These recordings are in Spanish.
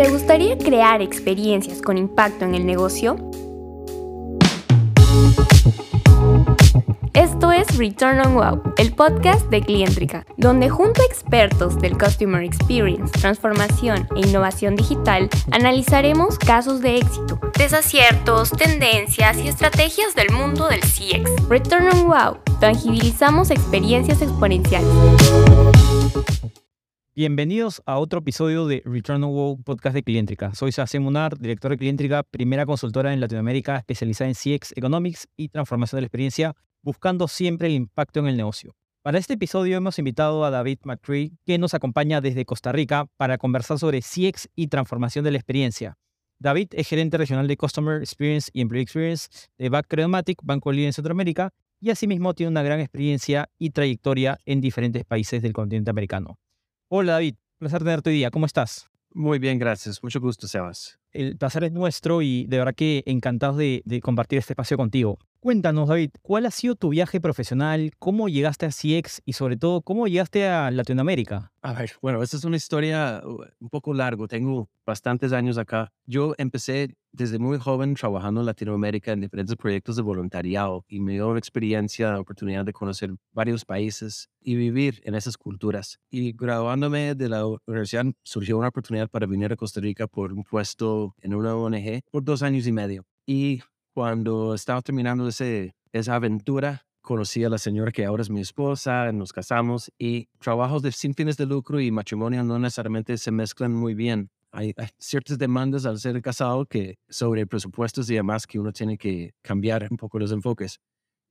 ¿Te gustaría crear experiencias con impacto en el negocio? Esto es Return on Wow, el podcast de Clientrica, donde junto a expertos del Customer Experience, transformación e innovación digital, analizaremos casos de éxito, desaciertos, tendencias y estrategias del mundo del CX. Return on Wow, tangibilizamos experiencias exponenciales. Bienvenidos a otro episodio de Return on Wow Podcast de Clientrica. Soy Sase Munar, director de Clientrica, primera consultora en Latinoamérica especializada en CX Economics y transformación de la experiencia, buscando siempre el impacto en el negocio. Para este episodio hemos invitado a David McCree, que nos acompaña desde Costa Rica para conversar sobre CX y transformación de la experiencia. David es gerente regional de Customer Experience y Employee Experience de Back Credomatic, banco líder en Centroamérica, y asimismo tiene una gran experiencia y trayectoria en diferentes países del continente americano. Hola David, placer tenerte hoy día. ¿Cómo estás? Muy bien, gracias. Mucho gusto, Sebas. El placer es nuestro y de verdad que encantados de, de compartir este espacio contigo. Cuéntanos, David, ¿cuál ha sido tu viaje profesional? ¿Cómo llegaste a CX y sobre todo, cómo llegaste a Latinoamérica? A ver, bueno, esta es una historia uh, un poco largo. Tengo bastantes años acá. Yo empecé desde muy joven trabajando en Latinoamérica en diferentes proyectos de voluntariado y me dio una experiencia, la oportunidad de conocer varios países y vivir en esas culturas. Y graduándome de la universidad surgió una oportunidad para venir a Costa Rica por un puesto en una ONG por dos años y medio. Y cuando estaba terminando ese, esa aventura, conocí a la señora que ahora es mi esposa, nos casamos y trabajos de sin fines de lucro y matrimonio no necesariamente se mezclan muy bien. Hay, ciertas demandas al ser casado que sobre presupuestos y demás que uno tiene que cambiar un poco los enfoques.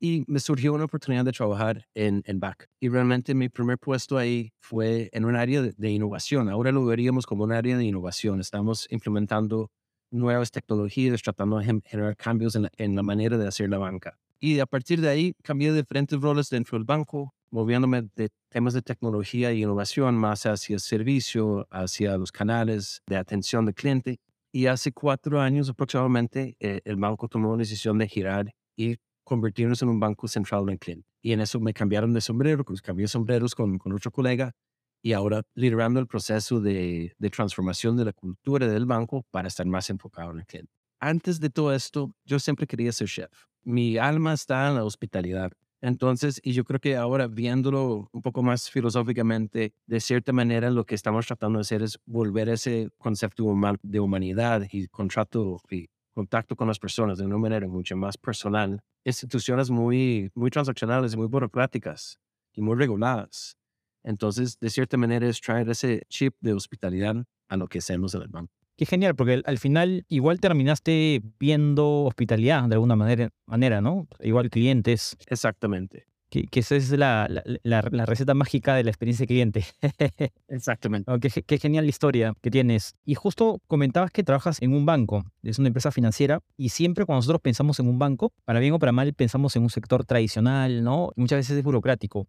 Y me surgió una oportunidad de trabajar en, en BAC. Y realmente mi primer puesto ahí fue en un área de, de innovación. Ahora lo veríamos como un área de innovación. Estamos implementando nuevas tecnologías, tratando de generar cambios en la, en la, manera de hacer la banca. Y a partir de ahí cambié diferentes roles dentro del banco, moviéndome de temas de tecnología e innovación más hacia el servicio, hacia los canales de atención del cliente. Y hace cuatro años aproximadamente eh, el banco tomó la decisión de girar y convertirnos en un banco central del cliente. Y en eso me cambiaron de sombrero, pues cambié sombreros con, con otro colega y ahora liderando el proceso de, de, transformación de la cultura del banco para estar más enfocado en el cliente. Antes de todo esto, yo siempre quería ser chef. Mi alma está en la hospitalidad. Entonces, y yo creo que ahora viéndolo un poco más filosóficamente, de cierta manera lo que estamos tratando de hacer es volver ese concepto de humanidad y contrato y contacto con las personas de una manera mucho más personal. Instituciones muy, muy transaccionales muy burocráticas y muy reguladas entonces, de cierta manera, es traer ese chip de hospitalidad a lo que hacemos en el banco. Qué genial, porque al final igual terminaste viendo hospitalidad de alguna manera, manera ¿no? Igual clientes. Exactamente. Que, que esa es la, la, la, receta mágica de la experiencia cliente. Exactamente. Qué, qué, genial la historia que tienes. Y justo comentabas que trabajas en un banco, es una empresa financiera, y siempre cuando nosotros pensamos en un banco, para bien o para mal, pensamos en un sector tradicional, ¿no? Muchas veces es burocrático.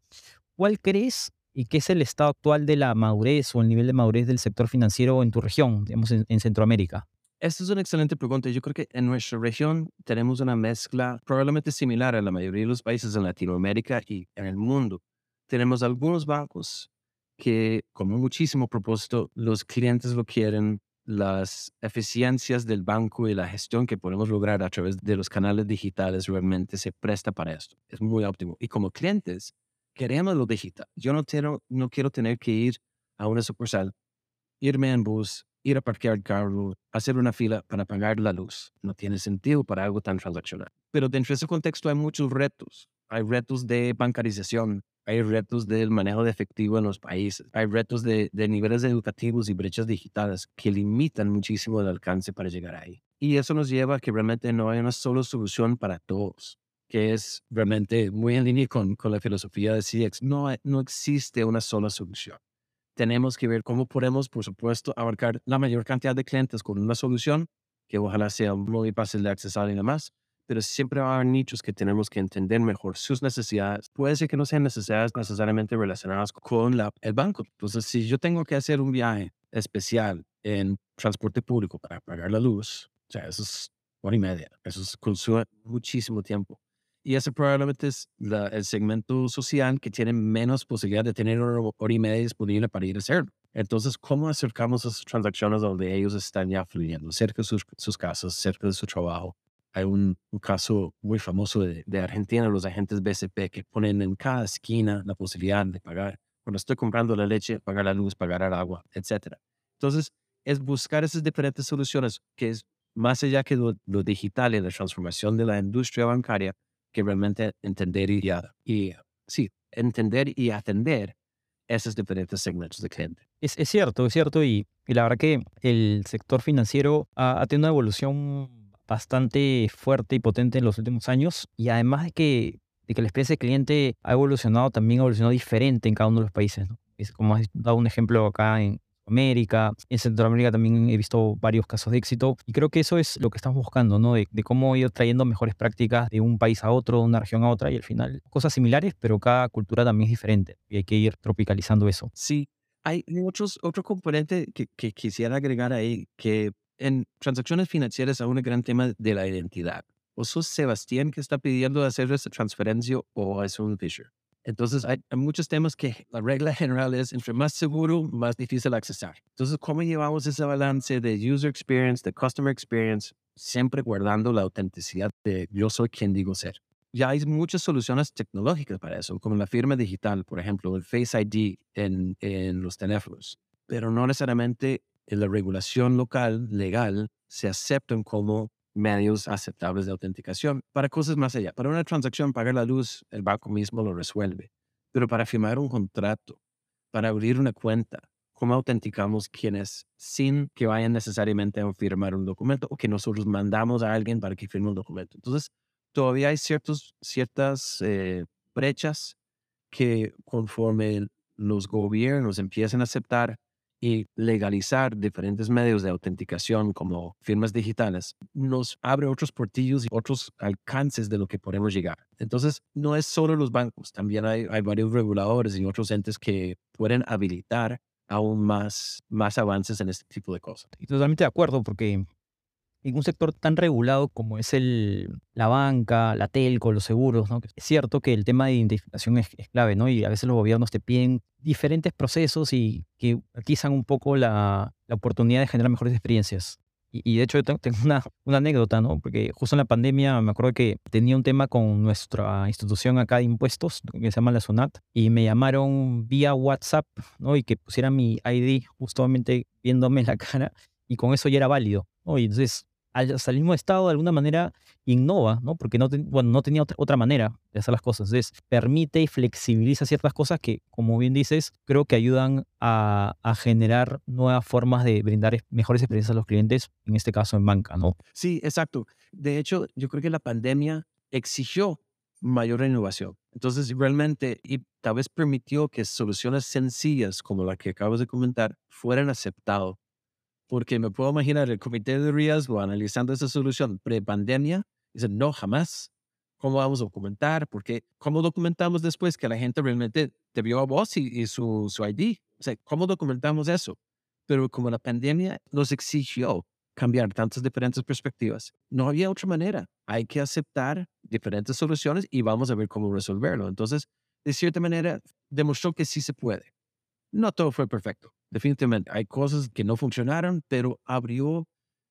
¿Cuál crees ¿Y qué es el estado actual de la madurez o el nivel de madurez del sector financiero en tu región, digamos, en, en Centroamérica? Esta es una excelente pregunta. Yo creo que en nuestra región tenemos una mezcla probablemente similar a la mayoría de los países en Latinoamérica y en el mundo. Tenemos algunos bancos que, con muchísimo propósito, los clientes lo quieren, las eficiencias del banco y la gestión que podemos lograr a través de los canales digitales realmente se presta para esto. Es muy óptimo. Y como clientes, queremos lo digital. Yo no, quiero, no quiero tener que ir a una sucursal, irme en bus, ir a parquear el carro, hacer una fila para pagar la luz. No tiene sentido para algo tan transaccional. Pero dentro de ese contexto hay muchos retos. Hay retos de bancarización, hay retos del manejo de efectivo en los países, hay retos de, de niveles educativos y brechas digitales que limitan muchísimo el alcance para llegar ahí. Y eso nos lleva a que realmente no hay una sola solución para todos que es realmente muy en línea con, con la filosofía de CX. No, no existe una sola solución. Tenemos que ver cómo podemos, por supuesto, abarcar la mayor cantidad de clientes con una solución que ojalá sea muy fácil de accesar y demás, pero siempre va a haber nichos que tenemos que entender mejor sus necesidades. Puede ser que no sean necesidades necesariamente relacionadas con la, el banco. Entonces, si yo tengo que hacer un viaje especial en transporte público para pagar la luz, o sea, eso es hora y media, eso es, consume muchísimo tiempo. Y ese probablemente es el segmento social que tiene menos posibilidad de tener una hora y media disponible para ir a hacerlo. Entonces, ¿cómo acercamos esas transacciones donde ellos están ya fluyendo, cerca de sus, sus casas, cerca de su trabajo? Hay un, caso muy famoso de, de, Argentina, los agentes BCP, que ponen en cada esquina la posibilidad de pagar. Cuando estoy comprando la leche, pagar la luz, pagar el agua, etc. Entonces, es buscar esas diferentes soluciones que es más allá que lo digital y la transformación de la industria bancaria, que realmente entender y, sí, entender y atender esos diferentes segmentos de cliente. Es, cierto, es cierto, y, la verdad que el sector financiero ha, tenido una evolución bastante fuerte y potente en los últimos años, y además de que, de que la experiencia de cliente ha evolucionado, también ha evolucionado diferente en cada uno de los países. como has dado un ejemplo acá en, América. En Centroamérica también he visto varios casos de éxito y creo que eso es lo que estamos buscando, ¿no? De, de, cómo ir trayendo mejores prácticas de un país a otro, de una región a otra y al final cosas similares, pero cada cultura también es diferente y hay que ir tropicalizando eso. Sí, hay muchos, otro componente que, que quisiera agregar ahí, que en transacciones financieras hay un gran tema de la identidad. ¿O sos Sebastián que está pidiendo hacer esa transferencia o es un Fisher? Entonces, hay, hay, muchos temas que la regla general es, entre más seguro, más difícil accesar. Entonces, ¿cómo llevamos ese balance de user experience, de customer experience, siempre guardando la autenticidad de yo soy quien digo ser? Ya hay muchas soluciones tecnológicas para eso, como la firma digital, por ejemplo, el Face ID en, en los teléfonos, pero no necesariamente en la regulación local, legal, se aceptan como medios aceptables de autenticación para cosas más allá. Para una transacción, pagar la luz, el banco mismo lo resuelve. Pero para firmar un contrato, para abrir una cuenta, ¿cómo autenticamos quién es sin que vayan necesariamente a firmar un documento o que nosotros mandamos a alguien para que firme un documento? Entonces, todavía hay ciertos, ciertas eh, brechas que conforme los gobiernos empiecen a aceptar y legalizar diferentes medios de autenticación como firmas digitales nos abre otros portillos y otros alcances de lo que podemos llegar. Entonces, no es solo los bancos, también hay, varios reguladores y otros entes que pueden habilitar aún más, más avances en este tipo de cosas. Y totalmente de acuerdo, porque en un sector tan regulado como es el, la banca, la telco, los seguros, ¿no? es cierto que el tema de identificación es, es, clave, ¿no? Y a veces los gobiernos te piden diferentes procesos y que atizan un poco la, la oportunidad de generar mejores experiencias. Y, y de hecho, yo tengo una, una, anécdota, ¿no? Porque justo en la pandemia me acuerdo que tenía un tema con nuestra institución acá de impuestos, que se llama la SUNAT, y me llamaron vía WhatsApp, ¿no? Y que pusieran mi ID justamente viéndome la cara, y con eso ya era válido, ¿no? Y entonces al mismo estado de alguna manera innova, ¿no? Porque no, bueno, no tenía otra, manera de hacer las cosas. Entonces, permite y flexibiliza ciertas cosas que, como bien dices, creo que ayudan a, a, generar nuevas formas de brindar mejores experiencias a los clientes, en este caso en banca, ¿no? Sí, exacto. De hecho, yo creo que la pandemia exigió mayor innovación. Entonces, realmente, y tal vez permitió que soluciones sencillas como la que acabas de comentar fueran aceptadas porque me puedo imaginar el comité de riesgo analizando esa solución pre-pandemia, dice, no, jamás. ¿Cómo vamos a documentar? Porque, ¿cómo documentamos después que la gente realmente te vio a vos y, y su, su ID? O sea, ¿cómo documentamos eso? Pero como la pandemia nos exigió cambiar tantas diferentes perspectivas, no había otra manera. Hay que aceptar diferentes soluciones y vamos a ver cómo resolverlo. Entonces, de cierta manera, demostró que sí se puede. No todo fue perfecto, definitivamente. Hay cosas que no funcionaron, pero abrió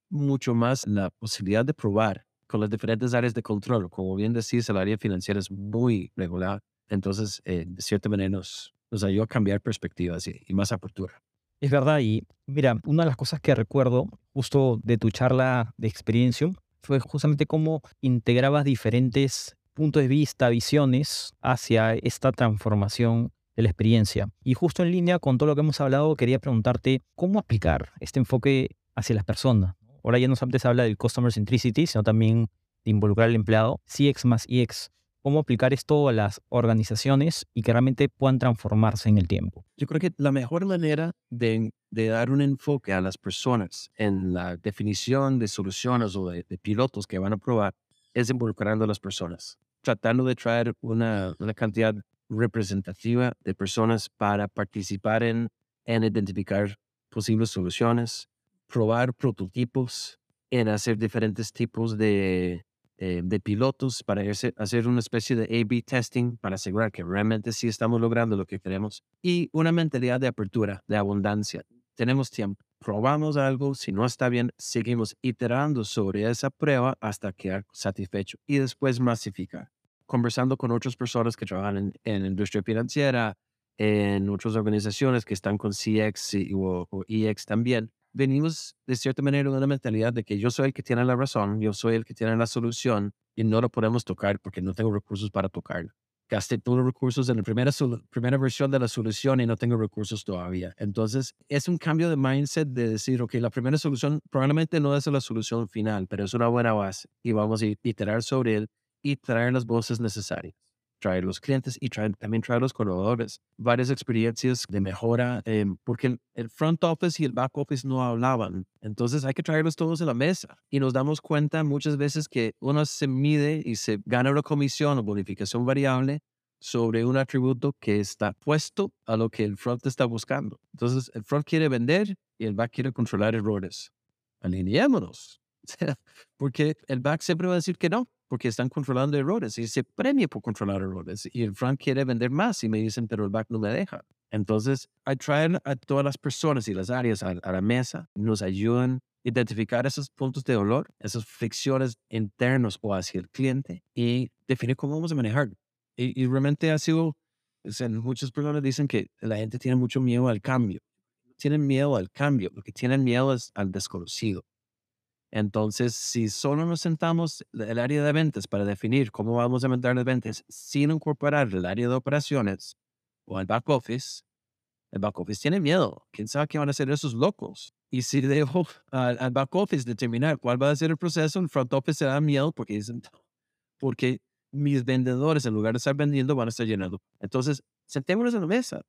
mucho más la posibilidad de probar con las diferentes áreas de control. Como bien decís, el área financiera es muy regular. Entonces, eh, de cierta manera, nos, ayudó a cambiar perspectivas y más apertura. Es verdad, y mira, una de las cosas que recuerdo justo de tu charla de experiencia fue justamente cómo integrabas diferentes puntos de vista, visiones hacia esta transformación de la experiencia. Y justo en línea con todo lo que hemos hablado, quería preguntarte cómo aplicar este enfoque hacia las personas. Ahora ya no solamente se habla del customer centricity, sino también de involucrar al empleado, CX más EX. ¿Cómo aplicar esto a las organizaciones y que realmente puedan transformarse en el tiempo? Yo creo que la mejor manera de, de dar un enfoque a las personas en la definición de soluciones o de, de pilotos que van a probar es involucrando a las personas, tratando de traer una, una cantidad representativa de personas para participar en, en identificar posibles soluciones, probar prototipos, en hacer diferentes tipos de, eh, de pilotos para hacer una especie de A-B testing para asegurar que realmente sí estamos logrando lo que queremos y una mentalidad de apertura, de abundancia. Tenemos tiempo, probamos algo, si no está bien, seguimos iterando sobre esa prueba hasta quedar satisfecho y después masificar. Conversando con otras personas que trabajan en, en industria financiera, en otras organizaciones que están con CX o, o EX también, venimos de cierta manera de una mentalidad de que yo soy el que tiene la razón, yo soy el que tiene la solución y no lo podemos tocar porque no tengo recursos para tocarlo. Gasté todos los recursos en la primera, primera versión de la solución y no tengo recursos todavía. Entonces, es un cambio de mindset de decir, ok, la primera solución probablemente no es la solución final, pero es una buena base y vamos a iterar sobre él y traer las voces necesarias traer los clientes y también traer los colaboradores. Varias experiencias de mejora, em, porque el, front office y el back office no hablaban. Entonces hay que traerlos todos a la mesa. Y nos damos cuenta muchas veces que uno se mide y se gana una comisión o bonificación variable sobre un atributo que está puesto a lo que el front está buscando. Entonces el front quiere vender y el back quiere controlar errores. Alineémonos. porque el back siempre va a decir que no porque están controlando errores y se premia por controlar errores. Y el front quiere vender más y me dicen, pero el back no me deja. Entonces, hay traer a todas las personas y las áreas a, la mesa, nos ayudan a identificar esos puntos de dolor, esas fricciones internos o hacia el cliente y definir cómo vamos a manejar. Y, y realmente ha sido, o muchas personas dicen que la gente tiene mucho miedo al cambio. Tienen miedo al cambio, lo que tienen miedo es al desconocido. Entonces, si solo nos sentamos el área de ventas para definir cómo vamos a aumentar las ventas sin incorporar el área de operaciones o el back office, el back office tiene miedo. ¿Quién sabe qué van a hacer esos locos? Y si dejo al, back office determinar cuál va a ser el proceso, el front office se da miedo porque dicen, porque mis vendedores, en lugar de estar vendiendo, van a estar llenando. Entonces, sentémonos en la mesa,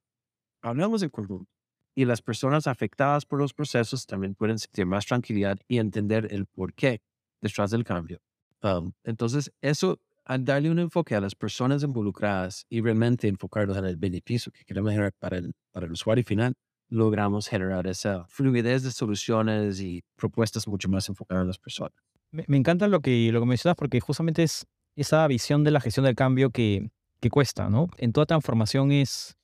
hablamos en conjunto y las personas afectadas por los procesos también pueden sentir más tranquilidad y entender el por qué detrás del cambio. Um, entonces, eso, al darle un enfoque a las personas involucradas y realmente enfocarnos en el beneficio que queremos generar para el, para el usuario final, logramos generar esa fluidez de soluciones y propuestas mucho más enfocadas a las personas. Me, me encanta lo que, lo que mencionas porque justamente es esa visión de la gestión del cambio que, que cuesta, ¿no? En toda transformación es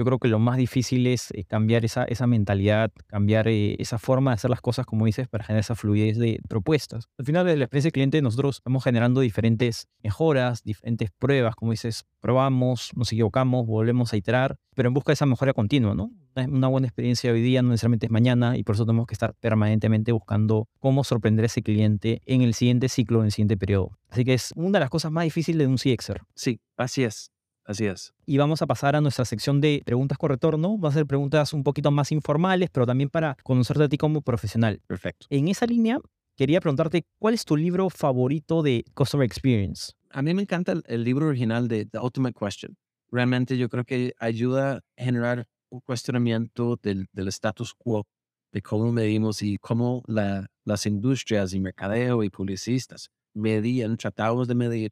yo creo que lo más difícil es eh, cambiar esa, esa mentalidad, cambiar eh, esa forma de hacer las cosas, como dices, para generar esa fluidez de propuestas. Al final de la experiencia cliente, nosotros estamos generando diferentes mejoras, diferentes pruebas, como dices, probamos, nos equivocamos, volvemos a iterar, pero en busca de esa mejora continua, ¿no? Una buena experiencia hoy día no necesariamente es mañana y por eso tenemos que estar permanentemente buscando cómo sorprender a ese cliente en el siguiente ciclo, en el siguiente periodo. Así que es una de las cosas más difíciles de un CXer. Sí, así es. Así es. Y vamos a pasar a nuestra sección de preguntas con retorno. Va a ser preguntas un poquito más informales, pero también para conocerte a ti como profesional. Perfecto. En esa línea, quería preguntarte, ¿cuál es tu libro favorito de Customer Experience? A mí me encanta el, libro original de The Ultimate Question. Realmente yo creo que ayuda a generar un cuestionamiento del, del status quo, de cómo medimos y cómo las industrias y mercadeo y publicistas medían, tratábamos de medir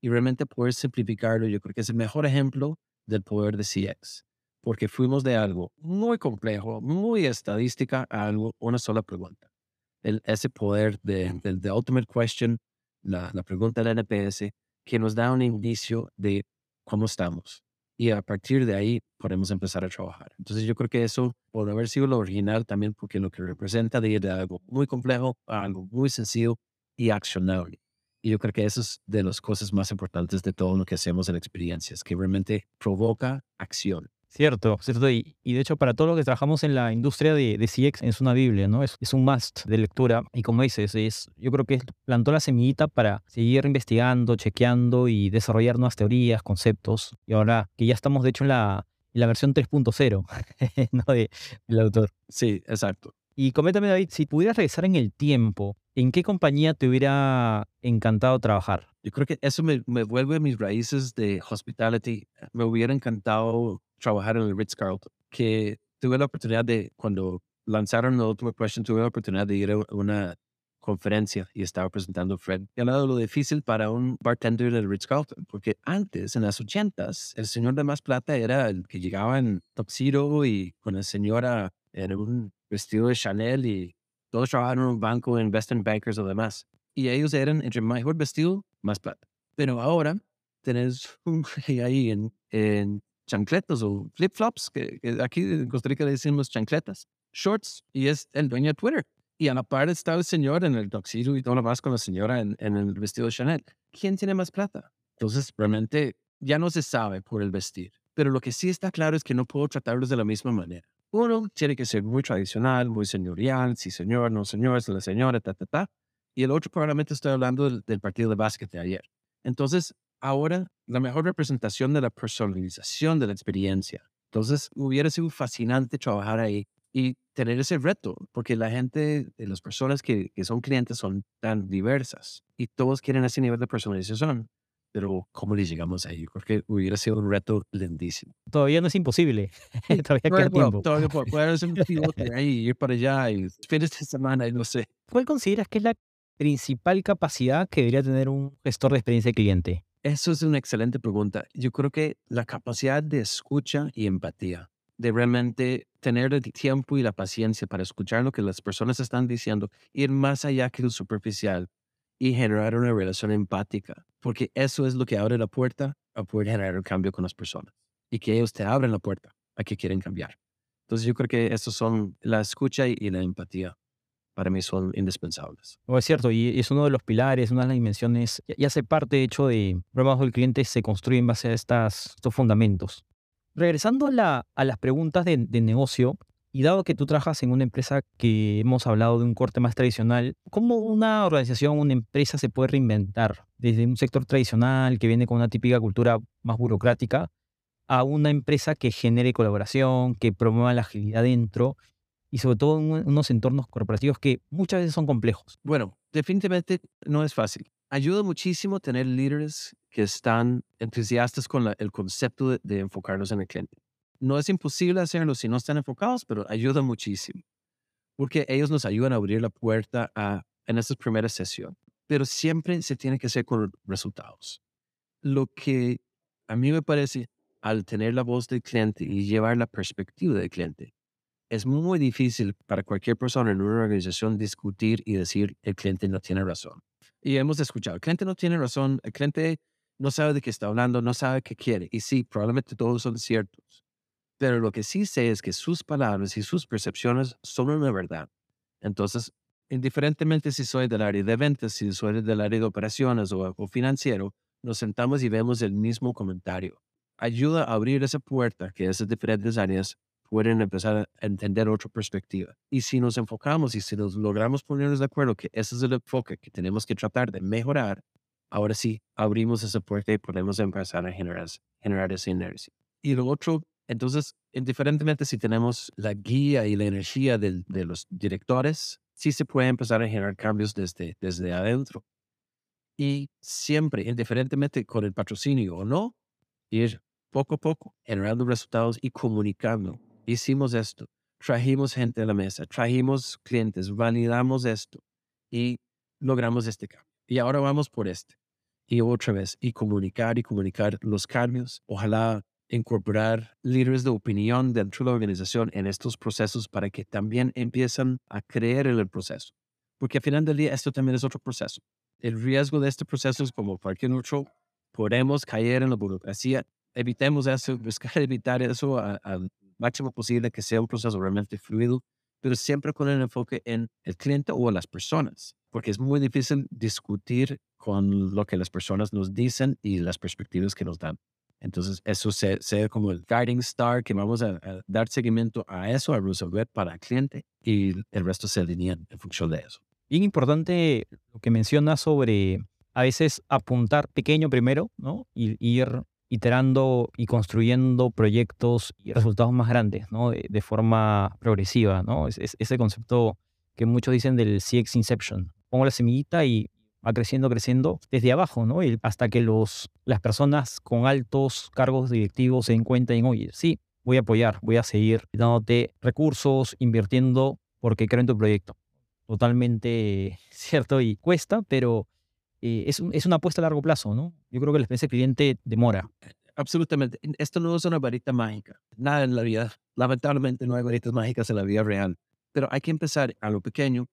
y realmente poder simplificarlo, yo creo que es el mejor ejemplo del poder de CX, porque fuimos de algo muy complejo, muy estadística, a algo, una sola pregunta. El, ese poder de, del the ultimate question, la, la pregunta del NPS, que nos da un indicio de cómo estamos. Y a partir de ahí podemos empezar a trabajar. Entonces yo creo que eso puede haber sido lo original también porque lo que representa de ir de algo muy complejo a algo muy sencillo y accionable. Y yo creo que eso es de las cosas más importantes de todo lo que hacemos en experiencias, que realmente provoca acción. Cierto, cierto. Y, y, de hecho, para todo lo que trabajamos en la industria de, de CX, es una Biblia, ¿no? Es, es, un must de lectura. Y como dices, es, yo creo que plantó la semillita para seguir investigando, chequeando y desarrollar nuevas teorías, conceptos. Y ahora que ya estamos, de hecho, en la, en la versión 3.0, ¿no? De, del autor. Sí, exacto. Y coméntame, David, si pudieras regresar en el tiempo, ¿en qué compañía te hubiera encantado trabajar? Yo creo que eso me, me vuelve a mis raíces de hospitality. Me hubiera encantado trabajar en el Ritz Carlton, que tuve la oportunidad de, cuando lanzaron la última Question, tuve la oportunidad de ir a una conferencia y estaba presentando Fred. Y hablado de lo difícil para un bartender del Ritz Carlton, porque antes, en las ochentas, el señor de más plata era el que llegaba en tuxedo y con la señora en un vestido de Chanel y todos trabajaban en un banco, investment bankers o demás. Y ellos eran, entre mejor vestido, más plata. Pero ahora tenés un ahí en, en chancletas o flip-flops, que, aquí en Costa Rica le decimos chancletas, shorts, y es el dueño de Twitter. Y a la par está el señor en el tuxedo y todo lo más con la señora en, en el vestido de Chanel. ¿Quién tiene más plata? Entonces, realmente ya no se sabe por el vestir. Pero lo que sí está claro es que no puedo tratarlos de la misma manera. Uno tiene que ser muy tradicional, muy señorial, sí señor, no señor, la señora, ta, ta, ta. Y el otro probablemente estoy hablando del, partido de básquet de ayer. Entonces, ahora la mejor representación de la personalización de la experiencia. Entonces, hubiera sido fascinante trabajar ahí y tener ese reto, porque la gente, las personas que, que son clientes son tan diversas y todos quieren ese nivel de personalización. Pero, ¿cómo le llegamos ahí? Porque hubiera sido un reto lindísimo. Todavía no es imposible. todavía queda tiempo. Todavía puedo hacer un piloto ahí, ir para allá y fines de semana y no sé. ¿Cuál consideras que es la principal capacidad que debería tener un gestor de experiencia de cliente? Eso es una excelente pregunta. Yo creo que la capacidad de escucha y empatía, de realmente tener el tiempo y la paciencia para escuchar lo que las personas están diciendo, ir más allá que lo superficial y generar una relación empática, porque eso es lo que abre la puerta a poder generar el cambio con las personas y que ellos te abren la puerta a que quieren cambiar. Entonces yo creo que esos son la escucha y la empatía para mí son indispensables. Oh, es cierto, y es uno de los pilares, una de las dimensiones, y hace parte, de hecho, de programas del cliente se construye en base a estas, estos fundamentos. Regresando a, la, a las preguntas de, de, negocio, y dado que tú trabajas en una empresa que hemos hablado de un corte más tradicional, ¿cómo una organización, una empresa se puede reinventar desde un sector tradicional que viene con una típica cultura más burocrática a una empresa que genere colaboración, que promueva la agilidad dentro y sobre todo en unos entornos corporativos que muchas veces son complejos. Bueno, definitivamente no es fácil. Ayuda muchísimo tener líderes que están entusiastas con el concepto de, enfocarnos en el cliente. No es imposible hacerlo si no están enfocados, pero ayuda muchísimo, porque ellos nos ayudan a abrir la puerta en esa primera sesión. Pero siempre se tiene que hacer con resultados. Lo que a mí me parece, al tener la voz del cliente y llevar la perspectiva del cliente, es muy difícil para cualquier persona en una organización discutir y decir el cliente no tiene razón. Y hemos escuchado, el cliente no tiene razón, el cliente no sabe de qué está hablando, no sabe qué quiere. Y sí, probablemente todos son ciertos. Pero lo que sí sé es que sus palabras y sus percepciones son una verdad. Entonces, indiferentemente si soy del área de ventas, si soy del área de operaciones o, o financiero, nos sentamos y vemos el mismo comentario. Ayuda a abrir esa puerta que esas diferentes áreas pueden empezar a entender otra perspectiva. Y si nos enfocamos y si nos logramos ponernos de acuerdo que ese es el enfoque que tenemos que tratar de mejorar, ahora sí abrimos esa puerta y podemos empezar a generar, generar esa inercia. Y lo otro, entonces, indiferentemente si tenemos la guía y la energía de, los directores, sí se puede empezar a generar cambios desde, desde adentro. Y siempre, indiferentemente con el patrocinio o no, ir poco a poco generando resultados y comunicando hicimos esto, trajimos gente a la mesa, trajimos clientes, validamos esto y logramos este cambio. Y ahora vamos por este. Y otra vez, y comunicar y comunicar los cambios. Ojalá incorporar líderes de opinión dentro de la organización en estos procesos para que también empiecen a creer en el proceso. Porque al final del día esto también es otro proceso. El riesgo de este proceso es como cualquier otro. Podemos caer en la burocracia. Evitemos eso, buscar evitar eso al máximo posible, que sea un proceso realmente fluido, pero siempre con el enfoque en el cliente o las personas, porque es muy difícil discutir con lo que las personas nos dicen y las perspectivas que nos dan. Entonces, eso sea, como el guiding star que vamos a, dar seguimiento a eso, a resolver para el cliente y el resto se alinean en función de eso. Bien importante lo que menciona sobre a veces apuntar pequeño primero, ¿no? Y ir iterando y construyendo proyectos y resultados más grandes, ¿no? De, forma progresiva, ¿no? Es, ese concepto que muchos dicen del CX Inception. Pongo la semillita y va creciendo, creciendo desde abajo, ¿no? Y hasta que los, las personas con altos cargos directivos se y oye, sí, voy a apoyar, voy a seguir dándote recursos, invirtiendo porque creo en tu proyecto. Totalmente cierto y cuesta, pero eh, es, es, una apuesta a largo plazo, ¿no? Yo creo que la experiencia del cliente demora. Absolutamente. Esto no es una varita mágica. Nada en la vida. Lamentablemente no hay varitas mágicas en la vida real. Pero hay que empezar a lo pequeño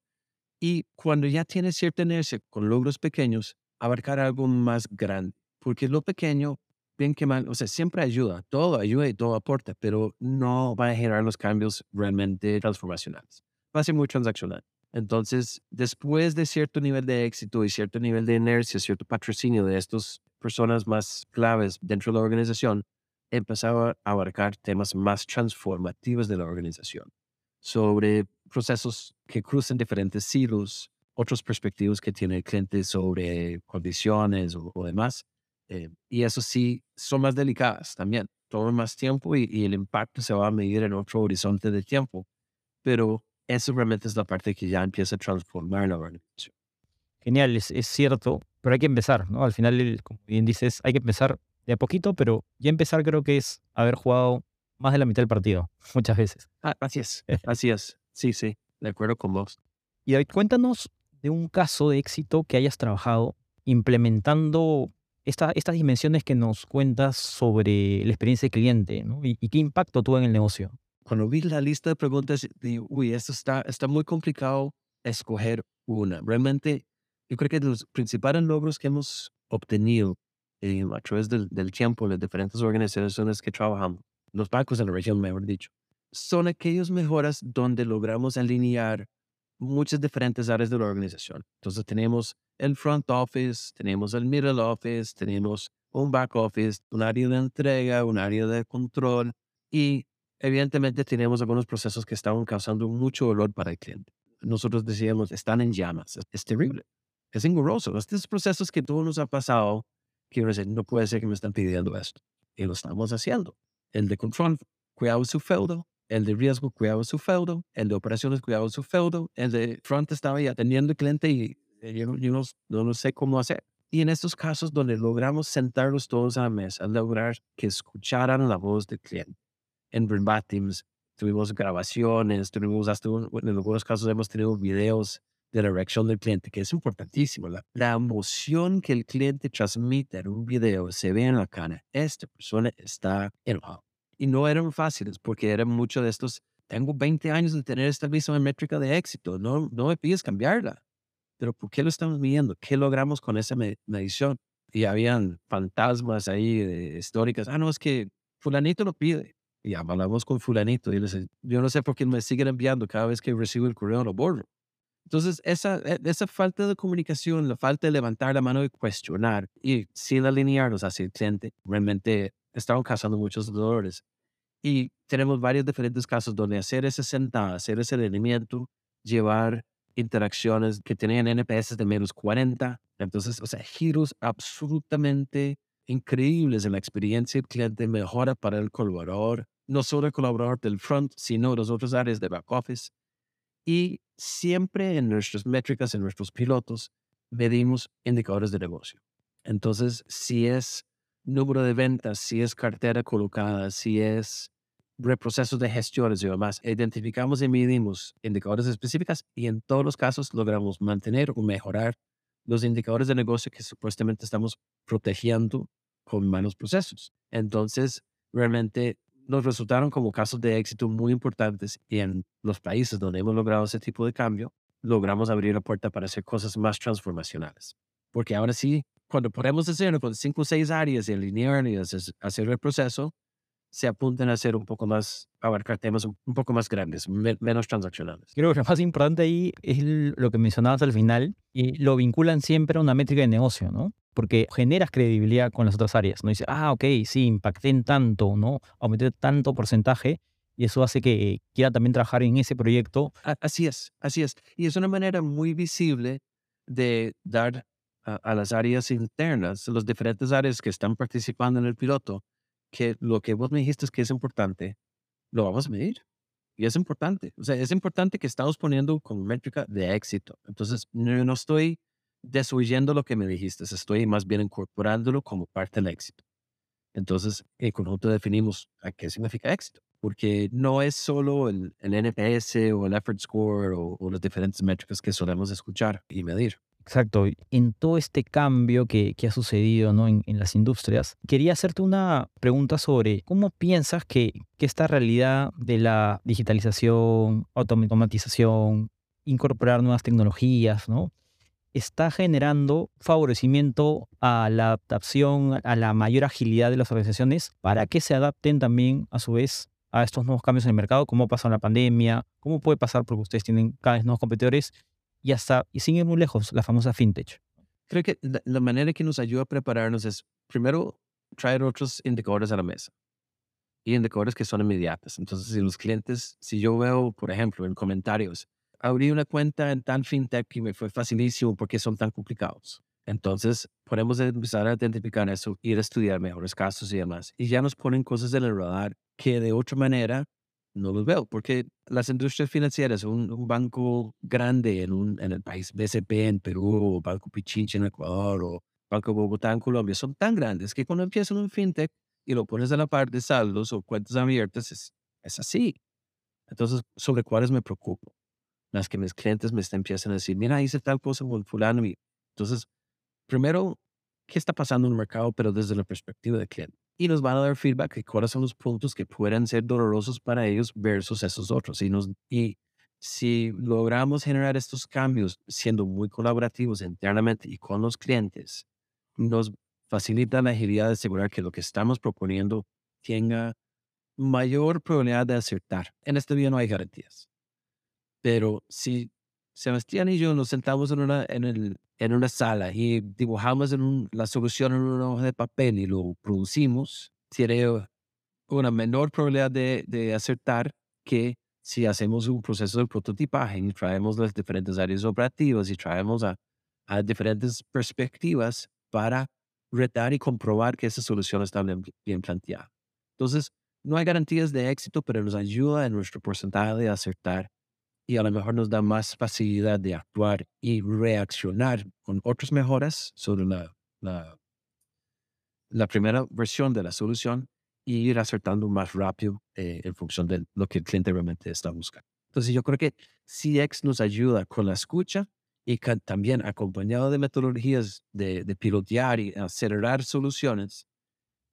y cuando ya tienes cierta inercia con logros pequeños, abarcar algo más grande, porque lo pequeño, bien que mal, o sea, siempre ayuda, todo ayuda y todo aporta, pero no va a generar los cambios realmente transformacionales. Va a ser muy transaccional. Entonces, después de cierto nivel de éxito y cierto nivel de inercia, cierto patrocinio de estas personas más claves dentro de la organización, empezaba a abarcar temas más transformativos de la organización, sobre procesos que cruzan diferentes silos, otros perspectivas que tiene el cliente sobre condiciones o, demás. Eh, y eso sí, son más delicadas también, toman más tiempo y, y, el impacto se va a medir en otro horizonte de tiempo. Pero eso realmente es la parte que ya empieza a transformar la organización. Genial, es, es cierto, pero hay que empezar, ¿no? Al final, como bien dices, hay que empezar de a poquito, pero ya empezar creo que es haber jugado más de la mitad del partido, muchas veces. Ah, así es, así es. Sí, sí, de acuerdo con vos. Y hoy cuéntanos de un caso de éxito que hayas trabajado implementando esta, estas dimensiones que nos cuentas sobre la experiencia del cliente ¿no? y, qué impacto tuvo en el negocio. Cuando vi la lista de preguntas, dije, uy, esto está, está muy complicado escoger una. Realmente, yo creo que los principales logros que hemos obtenido eh, a través del, del, tiempo, las diferentes organizaciones que trabajamos, los bancos en la región, mejor dicho, son aquellas mejoras donde logramos alinear muchas diferentes áreas de la organización. Entonces tenemos el front office, tenemos el middle office, tenemos un back office, un área de entrega, un área de control y evidentemente tenemos algunos procesos que estaban causando mucho dolor para el cliente. Nosotros decíamos, están en llamas, es, terrible, es engorroso. Estos procesos que todo nos ha pasado, quiero decir, no puede ser que me están pidiendo esto. Y lo estamos haciendo. El de control, cuidado su feudo, el de riesgo cuidaba su feudo, el de operaciones cuidaba su feudo, el de front estaba ya atendiendo al cliente y eh, yo, no, no, sé cómo hacer. Y en estos casos donde logramos sentarlos todos a la mesa, lograr que escucharan la voz del cliente. En Teams tuvimos grabaciones, tuvimos hasta, en algunos casos hemos tenido videos de la reacción del cliente, que es importantísimo. La, la emoción que el cliente transmite en un video se ve en la cara. Esta persona está enojada y no eran fáciles porque eran muchos de estos, tengo 20 años de tener esta misma métrica de éxito, no, no me pides cambiarla. Pero ¿por qué lo estamos midiendo? ¿Qué logramos con esa medición? Y habían fantasmas ahí históricas. Ah, no, es que fulanito lo pide. Y hablamos con fulanito y les yo no sé por qué me siguen enviando cada vez que recibo el correo lo borro. Entonces, esa, e, esa falta de comunicación, la falta de levantar la mano y cuestionar y sin alinearnos hacia el cliente, realmente estaban causando muchos dolores. Y tenemos varios diferentes casos donde hacer ese sentada, hacer ese alineamiento, llevar interacciones que tenían NPS de menos 40. Entonces, o sea, giros absolutamente increíbles en la experiencia del cliente, mejora para el colaborador, no solo el colaborador del front, sino las otras áreas de back office. Y siempre en nuestras métricas, en nuestros pilotos, medimos indicadores de negocio. Entonces, si es número de ventas, si es cartera colocada, si es reprocesos de gestiones y demás. Identificamos y medimos indicadores específicos y en todos los casos logramos mantener o mejorar los indicadores de negocio que supuestamente estamos protegiendo con malos procesos. Entonces, realmente nos resultaron como casos de éxito muy importantes y en los países donde hemos logrado ese tipo de cambio, logramos abrir la puerta para hacer cosas más transformacionales. Porque ahora sí cuando podemos hacerlo con cinco o seis áreas y alinear y hacer el proceso, se apuntan a hacer un poco más, abarcar temas un, poco más grandes, menos transaccionales. Creo que lo más importante ahí es lo que mencionabas al final y lo vinculan siempre a una métrica de negocio, ¿no? Porque generas credibilidad con las otras áreas, ¿no? Dice, ah, ok, sí, impacté en tanto, ¿no? Aumenté tanto porcentaje y eso hace que quiera también trabajar en ese proyecto. Así es, así es. Y es una manera muy visible de dar a, las áreas internas, las diferentes áreas que están participando en el piloto, que lo que vos me dijiste es que es importante, lo vamos a medir. Y es importante. O sea, es importante que estamos poniendo como métrica de éxito. Entonces, no, no estoy desoyendo lo que me dijiste, estoy más bien incorporándolo como parte del éxito. Entonces, en conjunto definimos a qué significa éxito, porque no es solo el, el NPS o el effort score o, o las diferentes métricas que solemos escuchar y medir. Exacto. En todo este cambio que, ha sucedido ¿no? en, las industrias, quería hacerte una pregunta sobre cómo piensas que, esta realidad de la digitalización, automatización, incorporar nuevas tecnologías, ¿no? está generando favorecimiento a la adaptación, a la mayor agilidad de las organizaciones para que se adapten también a su vez a estos nuevos cambios en el mercado, cómo pasó la pandemia, cómo puede pasar porque ustedes tienen cada vez nuevos competidores y hasta, y sin ir muy lejos, la famosa fintech. Creo que la, manera que nos ayuda a prepararnos es, primero, traer otros indicadores a la mesa y indicadores que son inmediatos. Entonces, si los clientes, si yo veo, por ejemplo, en comentarios, abrí una cuenta en tal fintech y me fue facilísimo porque son tan complicados. Entonces, podemos empezar a identificar eso, ir a estudiar mejores casos y demás. Y ya nos ponen cosas en el radar que de otra manera no los veo, porque las industrias financieras, un, un banco grande en, un, en el país BCP en Perú, o Banco Pichinche en Ecuador, o Banco Bogotá en Colombia, son tan grandes que cuando empiezan un fintech y lo pones a la par de saldos o cuentas abiertas, es, es así. Entonces, ¿sobre cuáles me preocupo? Las que mis clientes me empiezan a decir, mira, hice tal cosa con fulano. Entonces, primero, ¿qué está pasando en el mercado? Pero desde la perspectiva del cliente y nos van a dar feedback de cuáles son los puntos que puedan ser dolorosos para ellos versus esos otros. Y, nos, y si logramos generar estos cambios siendo muy colaborativos internamente y con los clientes, nos facilita la agilidad de asegurar que lo que estamos proponiendo tenga mayor probabilidad de acertar. En este día no hay garantías. Pero si Sebastián y yo nos sentamos en una, en el, en una sala y dibujamos la solución en una hoja de papel y lo producimos, tiene una menor probabilidad de, acertar que si hacemos un proceso de prototipaje y traemos las diferentes áreas operativas y traemos a, a diferentes perspectivas para retar y comprobar que esa solución está bien, bien planteada. Entonces, no hay garantías de éxito, pero nos ayuda en nuestro porcentaje de acertar y a lo mejor nos da más facilidad de actuar y reaccionar con otras mejoras sobre la, la, la primera versión de la solución y ir acertando más rápido eh, en función de lo que el cliente realmente está buscando. Entonces yo creo que CX nos ayuda con la escucha y también acompañado de metodologías de, de pilotear y acelerar soluciones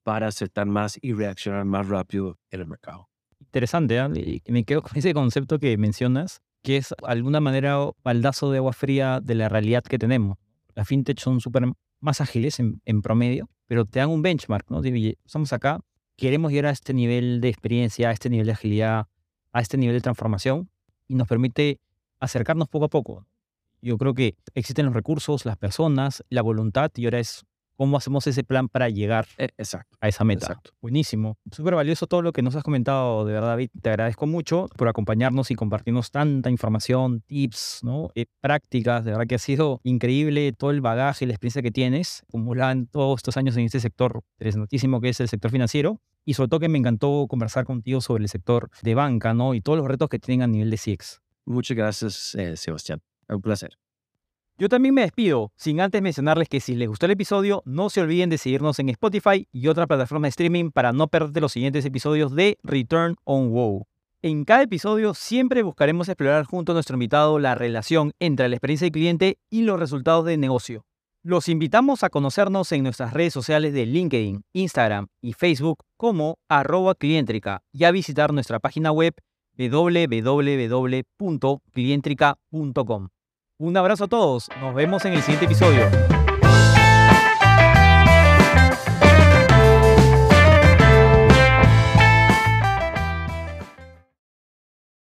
para acertar más y reaccionar más rápido en el mercado interesante, ¿eh? me quedo con ese concepto que mencionas, que es de alguna manera baldazo de agua fría de la realidad que tenemos. Las fintech son súper más ágiles en, promedio, pero te dan un benchmark, ¿no? Estamos acá, queremos llegar a este nivel de experiencia, a este nivel de agilidad, a este nivel de transformación, y nos permite acercarnos poco a poco. Yo creo que existen los recursos, las personas, la voluntad, y ahora es cómo hacemos ese plan para llegar e, a esa meta. Buenísimo. Súper valioso todo lo que nos has comentado, de verdad, David. Te agradezco mucho por acompañarnos y compartirnos tanta información, tips, ¿no? Eh, prácticas. De verdad que ha sido increíble todo el bagaje y la experiencia que tienes acumulada en todos estos años en este sector interesantísimo que es el sector financiero. Y sobre todo que me encantó conversar contigo sobre el sector de banca, ¿no? Y todos los retos que tienen a nivel de CX. Muchas gracias, eh, Sebastián. Un placer. Yo también me despido, sin antes mencionarles que si les gustó el episodio, no se olviden de seguirnos en Spotify y otra plataforma de streaming para no perderte los siguientes episodios de Return on WoW. En cada episodio siempre buscaremos explorar junto a nuestro invitado la relación entre la experiencia del cliente y los resultados del negocio. Los invitamos a conocernos en nuestras redes sociales de LinkedIn, Instagram y Facebook como arroba clientrica y a visitar nuestra página web www.clientrica.com. Un abrazo a todos. Nos vemos en el siguiente episodio.